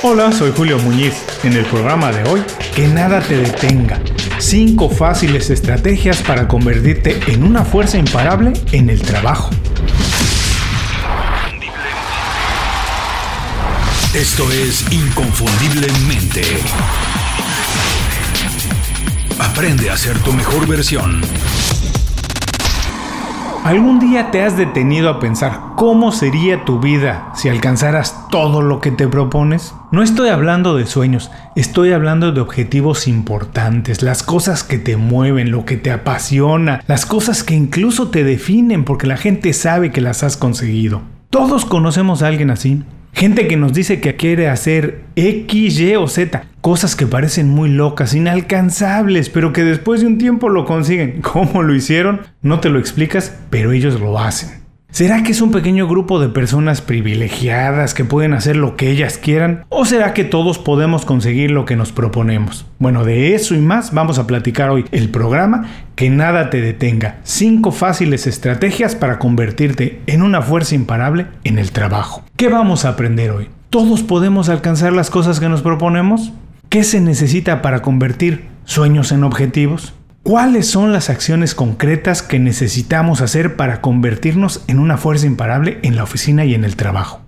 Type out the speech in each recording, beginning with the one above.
Hola, soy Julio Muñiz. En el programa de hoy, que nada te detenga. Cinco fáciles estrategias para convertirte en una fuerza imparable en el trabajo. Esto es Inconfundiblemente. Aprende a ser tu mejor versión. ¿Algún día te has detenido a pensar cómo sería tu vida si alcanzaras todo lo que te propones? No estoy hablando de sueños, estoy hablando de objetivos importantes, las cosas que te mueven, lo que te apasiona, las cosas que incluso te definen porque la gente sabe que las has conseguido. Todos conocemos a alguien así. Gente que nos dice que quiere hacer X, Y o Z, cosas que parecen muy locas, inalcanzables, pero que después de un tiempo lo consiguen. ¿Cómo lo hicieron? No te lo explicas, pero ellos lo hacen. ¿Será que es un pequeño grupo de personas privilegiadas que pueden hacer lo que ellas quieran? ¿O será que todos podemos conseguir lo que nos proponemos? Bueno, de eso y más vamos a platicar hoy. El programa Que nada te detenga. Cinco fáciles estrategias para convertirte en una fuerza imparable en el trabajo. ¿Qué vamos a aprender hoy? ¿Todos podemos alcanzar las cosas que nos proponemos? ¿Qué se necesita para convertir sueños en objetivos? ¿Cuáles son las acciones concretas que necesitamos hacer para convertirnos en una fuerza imparable en la oficina y en el trabajo?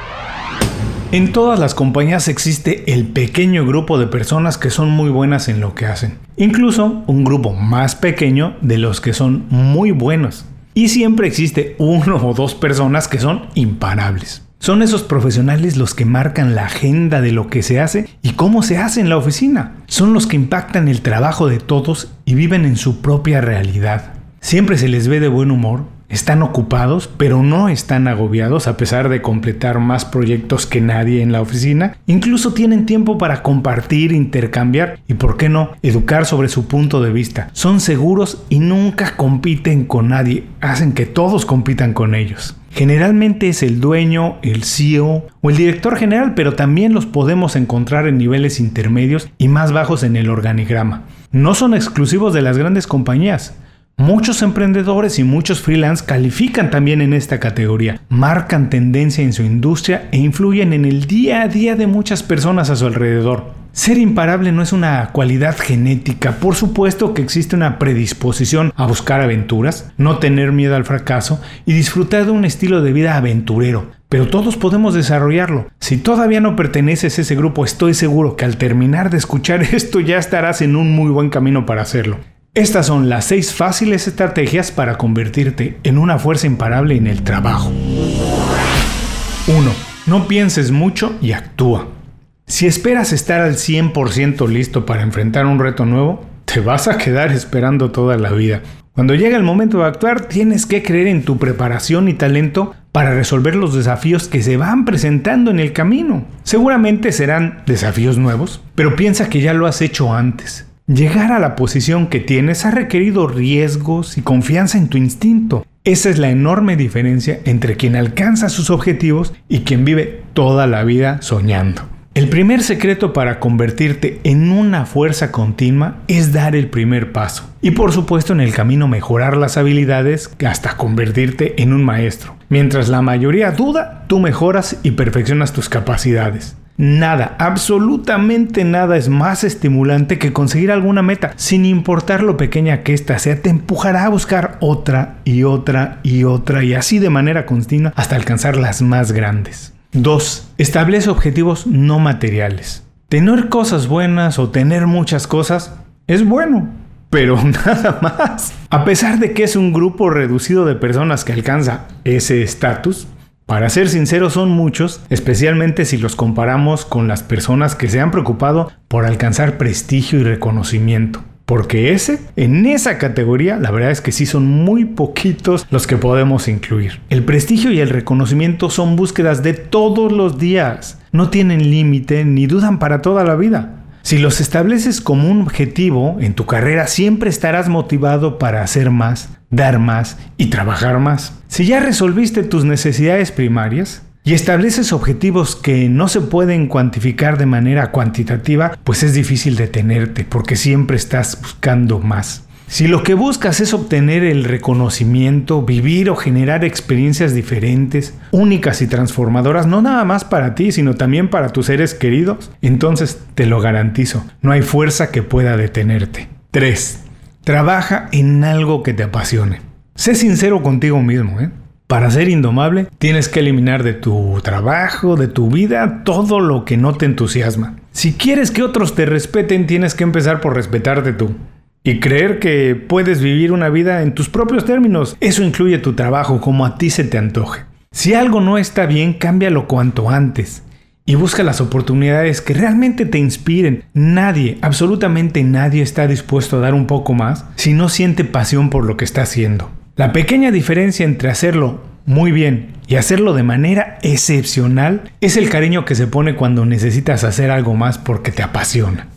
En todas las compañías existe el pequeño grupo de personas que son muy buenas en lo que hacen. Incluso un grupo más pequeño de los que son muy buenos. Y siempre existe uno o dos personas que son imparables. Son esos profesionales los que marcan la agenda de lo que se hace y cómo se hace en la oficina. Son los que impactan el trabajo de todos y viven en su propia realidad. Siempre se les ve de buen humor, están ocupados, pero no están agobiados a pesar de completar más proyectos que nadie en la oficina. Incluso tienen tiempo para compartir, intercambiar y, por qué no, educar sobre su punto de vista. Son seguros y nunca compiten con nadie. Hacen que todos compitan con ellos. Generalmente es el dueño, el CEO o el director general, pero también los podemos encontrar en niveles intermedios y más bajos en el organigrama. No son exclusivos de las grandes compañías. Muchos emprendedores y muchos freelance califican también en esta categoría, marcan tendencia en su industria e influyen en el día a día de muchas personas a su alrededor. Ser imparable no es una cualidad genética, por supuesto que existe una predisposición a buscar aventuras, no tener miedo al fracaso y disfrutar de un estilo de vida aventurero, pero todos podemos desarrollarlo. Si todavía no perteneces a ese grupo, estoy seguro que al terminar de escuchar esto ya estarás en un muy buen camino para hacerlo. Estas son las 6 fáciles estrategias para convertirte en una fuerza imparable en el trabajo. 1. No pienses mucho y actúa. Si esperas estar al 100% listo para enfrentar un reto nuevo, te vas a quedar esperando toda la vida. Cuando llega el momento de actuar, tienes que creer en tu preparación y talento para resolver los desafíos que se van presentando en el camino. Seguramente serán desafíos nuevos, pero piensa que ya lo has hecho antes Llegar a la posición que tienes ha requerido riesgos y confianza en tu instinto. Esa es la enorme diferencia entre quien alcanza sus objetivos y quien vive toda la vida soñando. El primer secreto para convertirte en una fuerza continua es dar el primer paso. Y por supuesto en el camino mejorar las habilidades hasta convertirte en un maestro. Mientras la mayoría duda, tú mejoras y perfeccionas tus capacidades. Nada, absolutamente nada es más estimulante que conseguir alguna meta, sin importar lo pequeña que ésta sea, te empujará a buscar otra y otra y otra y así de manera continua hasta alcanzar las más grandes. 2. Establece objetivos no materiales. Tener cosas buenas o tener muchas cosas es bueno, pero nada más. A pesar de que es un grupo reducido de personas que alcanza ese estatus, para ser sinceros son muchos, especialmente si los comparamos con las personas que se han preocupado por alcanzar prestigio y reconocimiento. Porque ese, en esa categoría, la verdad es que sí son muy poquitos los que podemos incluir. El prestigio y el reconocimiento son búsquedas de todos los días. No tienen límite ni dudan para toda la vida. Si los estableces como un objetivo en tu carrera, siempre estarás motivado para hacer más, dar más y trabajar más. Si ya resolviste tus necesidades primarias, y estableces objetivos que no se pueden cuantificar de manera cuantitativa, pues es difícil detenerte porque siempre estás buscando más. Si lo que buscas es obtener el reconocimiento, vivir o generar experiencias diferentes, únicas y transformadoras, no nada más para ti, sino también para tus seres queridos, entonces te lo garantizo, no hay fuerza que pueda detenerte. 3. Trabaja en algo que te apasione. Sé sincero contigo mismo, ¿eh? Para ser indomable, tienes que eliminar de tu trabajo, de tu vida, todo lo que no te entusiasma. Si quieres que otros te respeten, tienes que empezar por respetarte tú. Y creer que puedes vivir una vida en tus propios términos. Eso incluye tu trabajo como a ti se te antoje. Si algo no está bien, cámbialo cuanto antes. Y busca las oportunidades que realmente te inspiren. Nadie, absolutamente nadie está dispuesto a dar un poco más si no siente pasión por lo que está haciendo. La pequeña diferencia entre hacerlo muy bien y hacerlo de manera excepcional es el cariño que se pone cuando necesitas hacer algo más porque te apasiona.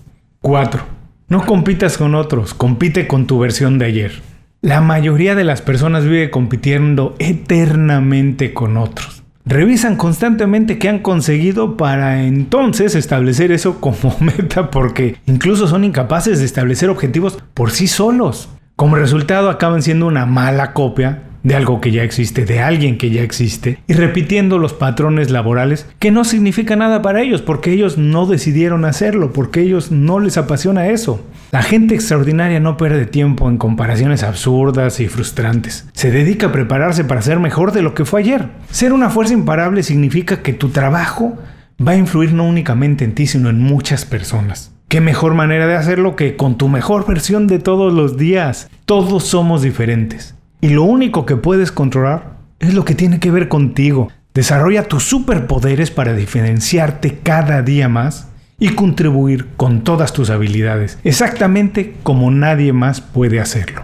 4. No compitas con otros, compite con tu versión de ayer. La mayoría de las personas vive compitiendo eternamente con otros. Revisan constantemente qué han conseguido para entonces establecer eso como meta porque incluso son incapaces de establecer objetivos por sí solos. Como resultado acaban siendo una mala copia de algo que ya existe, de alguien que ya existe, y repitiendo los patrones laborales que no significa nada para ellos, porque ellos no decidieron hacerlo, porque ellos no les apasiona eso. La gente extraordinaria no pierde tiempo en comparaciones absurdas y frustrantes. Se dedica a prepararse para ser mejor de lo que fue ayer. Ser una fuerza imparable significa que tu trabajo va a influir no únicamente en ti, sino en muchas personas. ¿Qué mejor manera de hacerlo que con tu mejor versión de todos los días? Todos somos diferentes. Y lo único que puedes controlar es lo que tiene que ver contigo. Desarrolla tus superpoderes para diferenciarte cada día más y contribuir con todas tus habilidades, exactamente como nadie más puede hacerlo.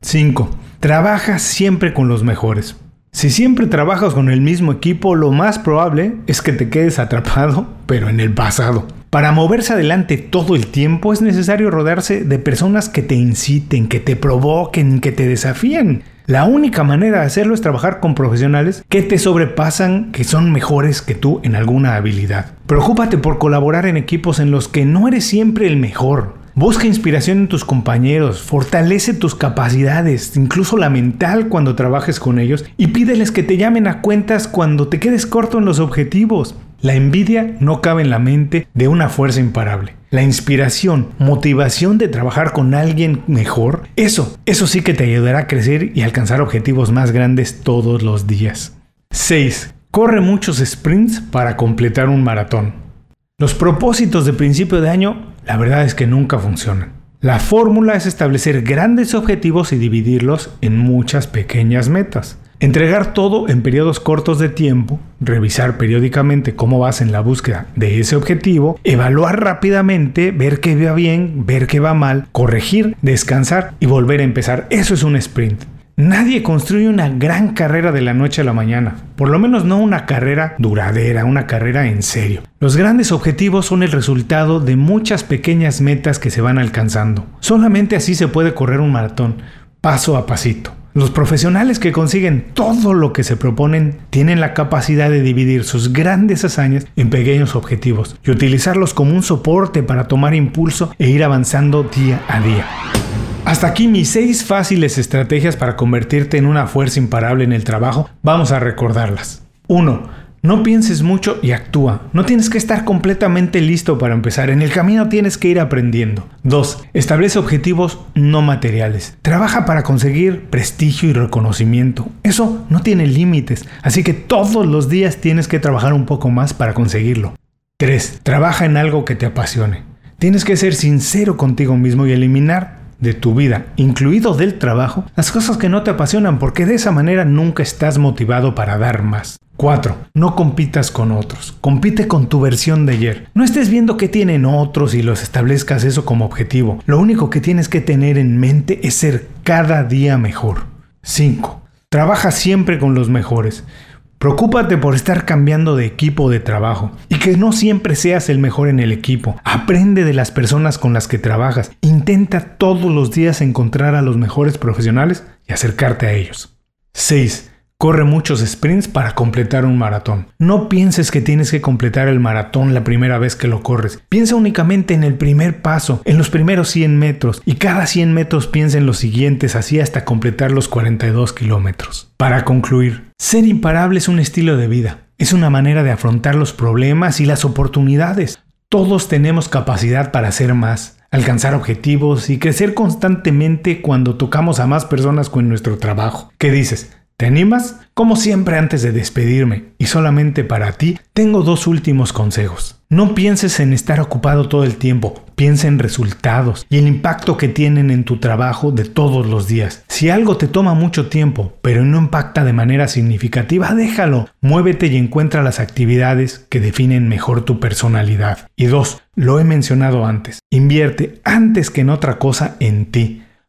5. Trabaja siempre con los mejores. Si siempre trabajas con el mismo equipo, lo más probable es que te quedes atrapado, pero en el pasado. Para moverse adelante todo el tiempo es necesario rodearse de personas que te inciten, que te provoquen, que te desafíen. La única manera de hacerlo es trabajar con profesionales que te sobrepasan, que son mejores que tú en alguna habilidad. Preocúpate por colaborar en equipos en los que no eres siempre el mejor. Busca inspiración en tus compañeros, fortalece tus capacidades, incluso la mental cuando trabajes con ellos, y pídeles que te llamen a cuentas cuando te quedes corto en los objetivos. La envidia no cabe en la mente de una fuerza imparable. La inspiración, motivación de trabajar con alguien mejor, eso, eso sí que te ayudará a crecer y alcanzar objetivos más grandes todos los días. 6. Corre muchos sprints para completar un maratón. Los propósitos de principio de año, la verdad es que nunca funcionan. La fórmula es establecer grandes objetivos y dividirlos en muchas pequeñas metas. Entregar todo en periodos cortos de tiempo, revisar periódicamente cómo vas en la búsqueda de ese objetivo, evaluar rápidamente, ver qué va bien, ver qué va mal, corregir, descansar y volver a empezar. Eso es un sprint. Nadie construye una gran carrera de la noche a la mañana, por lo menos no una carrera duradera, una carrera en serio. Los grandes objetivos son el resultado de muchas pequeñas metas que se van alcanzando. Solamente así se puede correr un maratón, paso a pasito. Los profesionales que consiguen todo lo que se proponen tienen la capacidad de dividir sus grandes hazañas en pequeños objetivos y utilizarlos como un soporte para tomar impulso e ir avanzando día a día. Hasta aquí mis seis fáciles estrategias para convertirte en una fuerza imparable en el trabajo. Vamos a recordarlas. 1 no pienses mucho y actúa. No tienes que estar completamente listo para empezar. En el camino tienes que ir aprendiendo. 2. Establece objetivos no materiales. Trabaja para conseguir prestigio y reconocimiento. Eso no tiene límites, así que todos los días tienes que trabajar un poco más para conseguirlo. 3. Trabaja en algo que te apasione. Tienes que ser sincero contigo mismo y eliminar de tu vida, incluido del trabajo, las cosas que no te apasionan porque de esa manera nunca estás motivado para dar más. 4. No compitas con otros. Compite con tu versión de ayer. No estés viendo qué tienen otros y los establezcas eso como objetivo. Lo único que tienes que tener en mente es ser cada día mejor. 5. Trabaja siempre con los mejores. Preocúpate por estar cambiando de equipo de trabajo y que no siempre seas el mejor en el equipo. Aprende de las personas con las que trabajas. Intenta todos los días encontrar a los mejores profesionales y acercarte a ellos. 6. Corre muchos sprints para completar un maratón. No pienses que tienes que completar el maratón la primera vez que lo corres. Piensa únicamente en el primer paso, en los primeros 100 metros, y cada 100 metros piensa en los siguientes, así hasta completar los 42 kilómetros. Para concluir, ser imparable es un estilo de vida. Es una manera de afrontar los problemas y las oportunidades. Todos tenemos capacidad para hacer más, alcanzar objetivos y crecer constantemente cuando tocamos a más personas con nuestro trabajo. ¿Qué dices? ¿Te animas? Como siempre antes de despedirme, y solamente para ti, tengo dos últimos consejos. No pienses en estar ocupado todo el tiempo, piensa en resultados y el impacto que tienen en tu trabajo de todos los días. Si algo te toma mucho tiempo, pero no impacta de manera significativa, déjalo. Muévete y encuentra las actividades que definen mejor tu personalidad. Y dos, lo he mencionado antes, invierte antes que en otra cosa en ti.